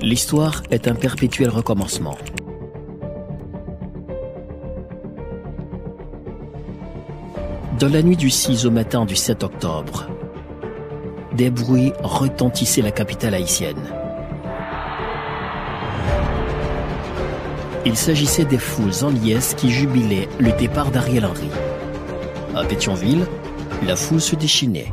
L'histoire est un perpétuel recommencement. Dans la nuit du 6 au matin du 7 octobre, des bruits retentissaient la capitale haïtienne. Il s'agissait des foules en liesse qui jubilaient le départ d'Ariel Henry. À Pétionville, la foule se déchaînait.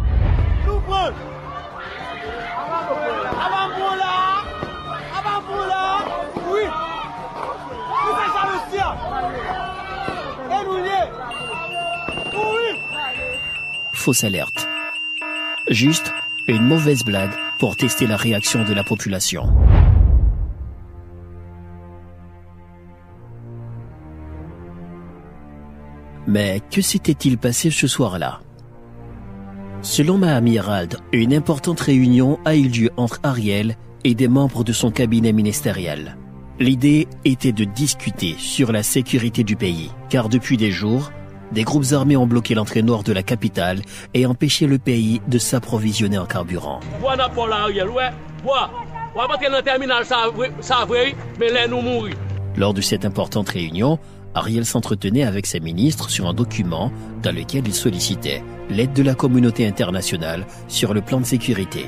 Fausse alerte. Juste une mauvaise blague pour tester la réaction de la population. Mais que s'était-il passé ce soir-là? Selon Mahami Herald, une importante réunion a eu lieu entre Ariel et des membres de son cabinet ministériel. L'idée était de discuter sur la sécurité du pays, car depuis des jours, des groupes armés ont bloqué l'entrée nord de la capitale et empêché le pays de s'approvisionner en carburant. Lors de cette importante réunion, Ariel s'entretenait avec ses ministres sur un document dans lequel il sollicitait l'aide de la communauté internationale sur le plan de sécurité.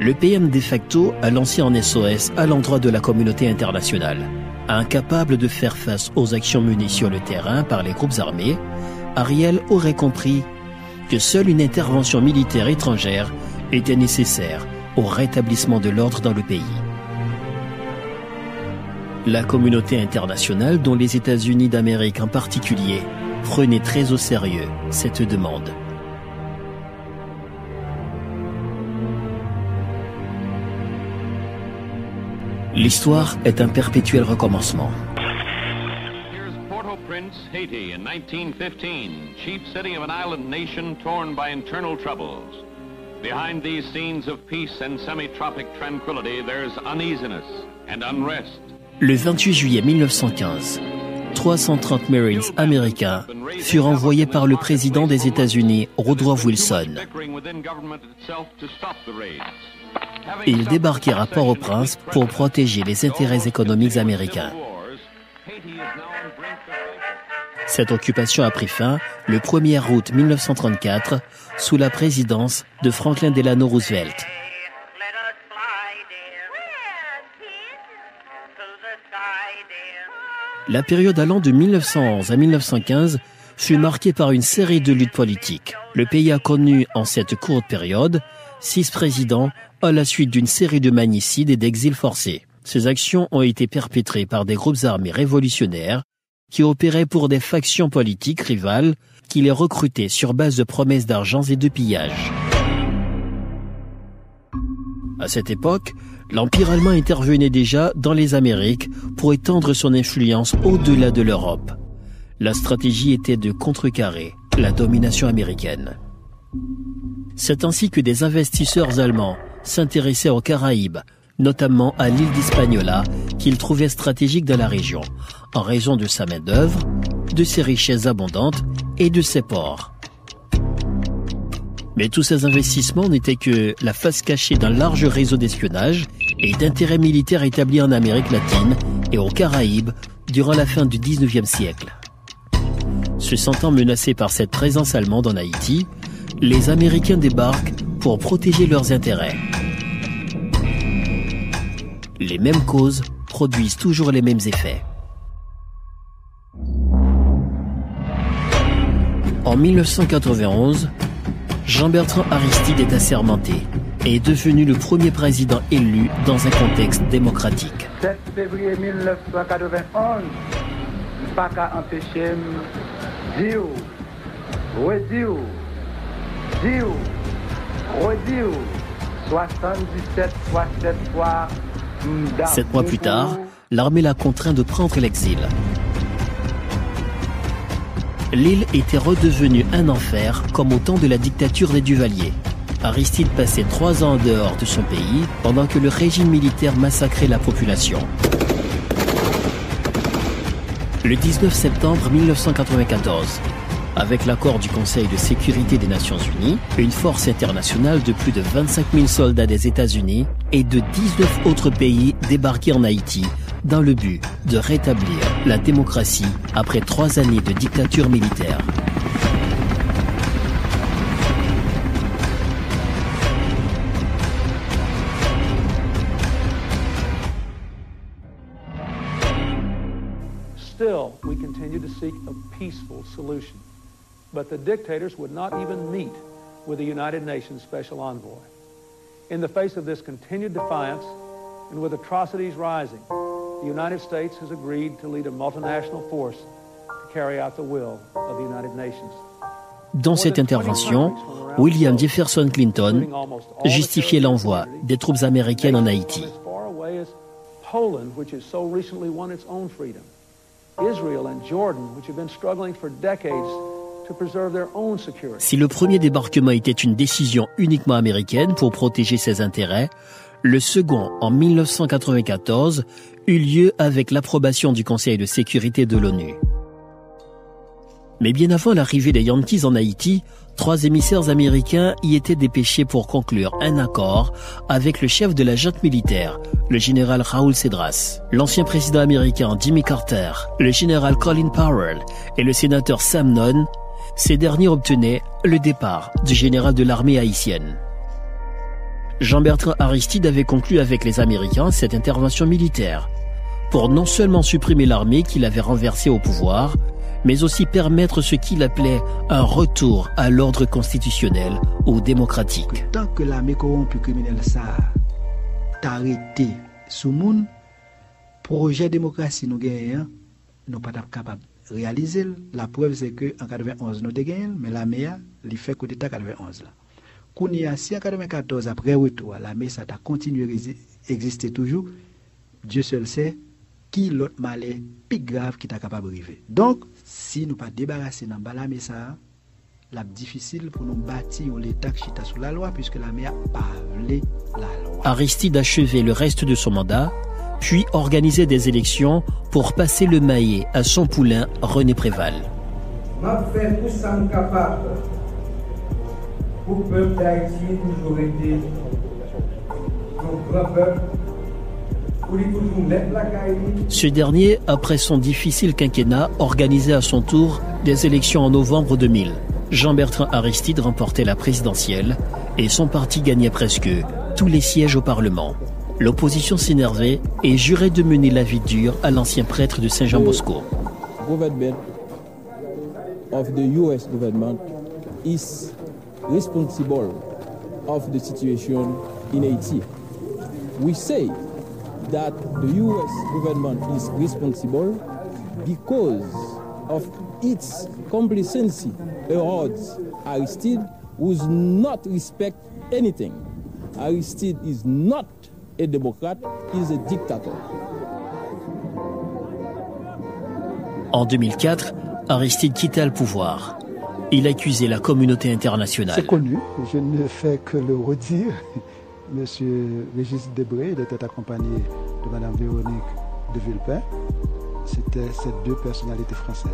Le PM de facto a lancé un SOS à l'endroit de la communauté internationale. Incapable de faire face aux actions menées sur le terrain par les groupes armés, Ariel aurait compris que seule une intervention militaire étrangère était nécessaire au rétablissement de l'ordre dans le pays. La communauté internationale, dont les États-Unis d'Amérique en particulier, prenait très au sérieux cette demande. L'histoire est un perpétuel recommencement. Port-au-Prince, Haiti, in 1915, chief city of an island nation torn by internal troubles. Behind these scenes of peace and semi-tropic tranquility, there's uneasiness and unrest. Le 28 juillet 1915, 330 Marines américains furent envoyés par le président des États-Unis, Woodrow Wilson. Raids. Ils débarquèrent à Port-au-Prince pour protéger les intérêts économiques américains. Cette occupation a pris fin le 1er août 1934 sous la présidence de Franklin Delano Roosevelt. La période allant de 1911 à 1915 fut marquée par une série de luttes politiques. Le pays a connu en cette courte période six présidents à la suite d'une série de magnicides et d'exils forcés. Ces actions ont été perpétrées par des groupes armés révolutionnaires qui opéraient pour des factions politiques rivales qui les recrutaient sur base de promesses d'argent et de pillages. À cette époque, l'Empire allemand intervenait déjà dans les Amériques pour étendre son influence au-delà de l'Europe. La stratégie était de contrecarrer la domination américaine. C'est ainsi que des investisseurs allemands s'intéressaient aux Caraïbes, notamment à l'île d'Hispaniola, qu'ils trouvaient stratégique dans la région, en raison de sa main-d'œuvre, de ses richesses abondantes et de ses ports. Mais tous ces investissements n'étaient que la face cachée d'un large réseau d'espionnage et d'intérêts militaires établis en Amérique latine et aux Caraïbes durant la fin du 19e siècle. Se sentant menacés par cette présence allemande en Haïti, les Américains débarquent pour protéger leurs intérêts. Les mêmes causes produisent toujours les mêmes effets. En 1991, Jean-Bertrand Aristide est assermenté et est devenu le premier président élu dans un contexte démocratique. 7 février 1991, pas qu'à empêcher dire, redire, dire, redire, 77 fois 7 fois. m'da Sept mois plus tard, l'armée l'a contraint de prendre l'exil. L'île était redevenue un enfer comme au temps de la dictature des Duvaliers. Aristide passait trois ans en dehors de son pays pendant que le régime militaire massacrait la population. Le 19 septembre 1994, Avec l'accord du Conseil de sécurité des Nations Unies, une force internationale de plus de 25 000 soldats des États-Unis et de 19 autres pays débarqués en Haïti dans le but de rétablir la démocratie après trois années de dictature militaire. Still. But the dictators would not even meet with the United Nations Special Envoy. In the face of this continued defiance, and with atrocities rising, the United States has agreed to lead a multinational force to carry out the will of the United Nations. Dans cette intervention, William Jefferson Clinton justifiait l'envoi des troupes américaines en Haïti. Poland, which has so recently won its own freedom, Israel and Jordan, which have been struggling for decades Si le premier débarquement était une décision uniquement américaine pour protéger ses intérêts, le second, en 1994, eut lieu avec l'approbation du Conseil de sécurité de l'ONU. Mais bien avant l'arrivée des Yankees en Haïti, trois émissaires américains y étaient dépêchés pour conclure un accord avec le chef de la junte militaire, le général Raoul Cedras, l'ancien président américain Jimmy Carter, le général Colin Powell et le sénateur Sam Nunn. Ces derniers obtenaient le départ du général de l'armée haïtienne. Jean-Bertrand Aristide avait conclu avec les Américains cette intervention militaire pour non seulement supprimer l'armée qu'il avait renversée au pouvoir, mais aussi permettre ce qu'il appelait un retour à l'ordre constitutionnel ou démocratique. Tant que l'armée corrompue criminelle ça t'a arrêté sous monde, projet démocratie nous gagnons, nous pas capable de réaliser. La preuve c'est que en 91 nous gagnons, mais l'armée a fait coup d'état 91 là. Kounia, si en 94, après retour, la messe a continué à exister toujours, Dieu seul sait qui l'autre malheur plus grave qui est capable d'arriver. Donc, si nous pas débarrasser dans la messe, la difficile pour nous bâtir l'État qui sous la loi, puisque la mère pas la loi. Aristide achevait le reste de son mandat, puis organisait des élections pour passer le maillet à son poulain René Préval. Pour peuple d'Haïti toujours été grand peuple. Ce dernier, après son difficile quinquennat, organisait à son tour des élections en novembre 2000. Jean-Bertrand Aristide remportait la présidentielle et son parti gagnait presque tous les sièges au Parlement. L'opposition s'énervait et jurait de mener la vie dure à l'ancien prêtre de complacency. Towards Aristide, a Democrat, he's a dictator. En 2004, Aristide quitta le pouvoir. Il accusait la communauté internationale. C'est connu, je ne fais que le redire. Monsieur Régis Debré, il était accompagné de Madame Véronique de Villepin. C'était ces deux personnalités françaises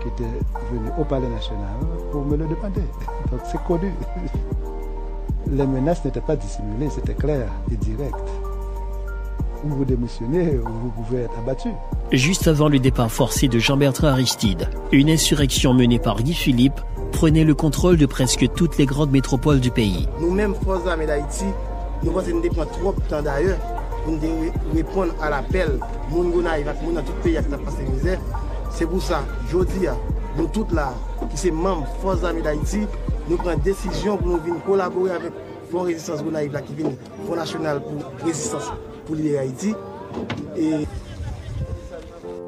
qui étaient venues au Palais national pour me le demander. Donc c'est connu. Les menaces n'étaient pas dissimulées, c'était clair et direct. Ou vous démissionnez ou vous pouvez être abattu. Juste avant le départ forcé de Jean-Bertrand Aristide, une insurrection menée par Guy Philippe prenait le contrôle de presque toutes les grandes métropoles du pays. Nous-mêmes, forces armées d'Haïti, nous pensons que nous trop de temps d'ailleurs pour répondre à l'appel. Nous dans tout le pays qui a passé misère. C'est pour ça, je dis, nous tous là, qui sommes membres forces armées d'Haïti, nous prenons décision pour nous venir collaborer avec Front Résistance Front National pour Résistance pour l'île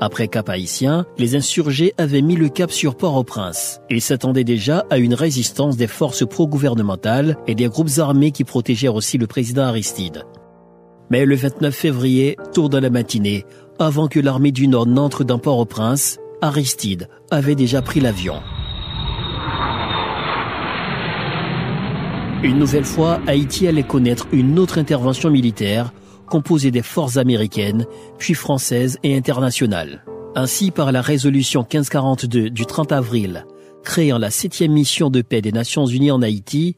après Cap Haïtien, les insurgés avaient mis le cap sur Port-au-Prince. Ils s'attendaient déjà à une résistance des forces pro-gouvernementales et des groupes armés qui protégèrent aussi le président Aristide. Mais le 29 février, tour de la matinée, avant que l'armée du Nord n'entre dans Port-au-Prince, Aristide avait déjà pris l'avion. Une nouvelle fois, Haïti allait connaître une autre intervention militaire composée des forces américaines, puis françaises et internationales. Ainsi, par la résolution 1542 du 30 avril, créant la septième mission de paix des Nations Unies en Haïti,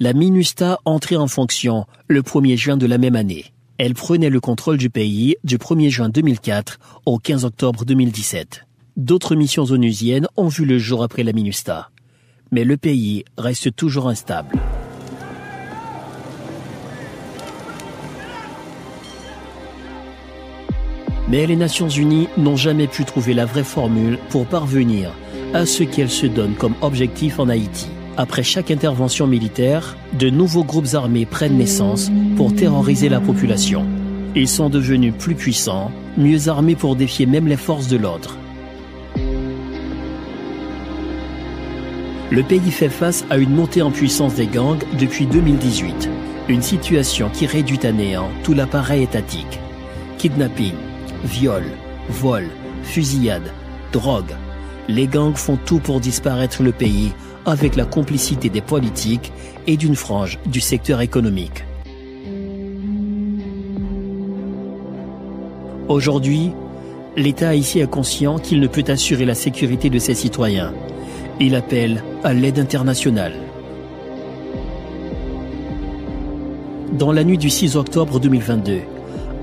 la MINUSTA entrait en fonction le 1er juin de la même année. Elle prenait le contrôle du pays du 1er juin 2004 au 15 octobre 2017. D'autres missions onusiennes ont vu le jour après la MINUSTA. Mais le pays reste toujours instable. Mais les Nations Unies n'ont jamais pu trouver la vraie formule pour parvenir à ce qu'elles se donnent comme objectif en Haïti. Après chaque intervention militaire, de nouveaux groupes armés prennent naissance pour terroriser la population. Ils sont devenus plus puissants, mieux armés pour défier même les forces de l'ordre. Le pays fait face à une montée en puissance des gangs depuis 2018, une situation qui réduit à néant tout l'appareil étatique. Kidnapping, viol, vol, fusillade, drogue. Les gangs font tout pour disparaître le pays avec la complicité des politiques et d'une frange du secteur économique. Aujourd'hui, l'État haïtien est conscient qu'il ne peut assurer la sécurité de ses citoyens. Il appelle à l'aide internationale. Dans la nuit du 6 octobre 2022,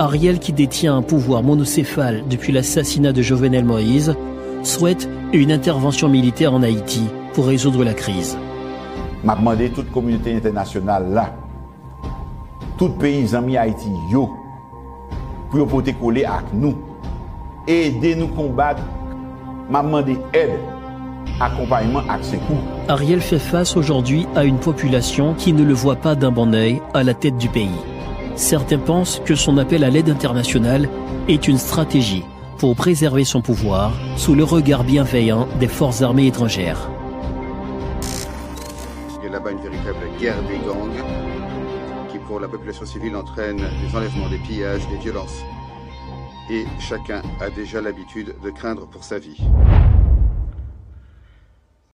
Ariel, qui détient un pouvoir monocéphale depuis l'assassinat de Jovenel Moïse, souhaite une intervention militaire en Haïti pour résoudre la crise. M'a demandé toute communauté internationale là, tout pays amis Haïti yo, pour coller avec nous, aider nous combattre. M'a demandé aide, accompagnement avec ses coups. Ariel fait face aujourd'hui à une population qui ne le voit pas d'un bon œil à la tête du pays. Certains pensent que son appel à l'aide internationale est une stratégie pour préserver son pouvoir sous le regard bienveillant des forces armées étrangères. Il y a là-bas une véritable guerre des gangs qui pour la population civile entraîne des enlèvements, des pillages, des violences. Et chacun a déjà l'habitude de craindre pour sa vie.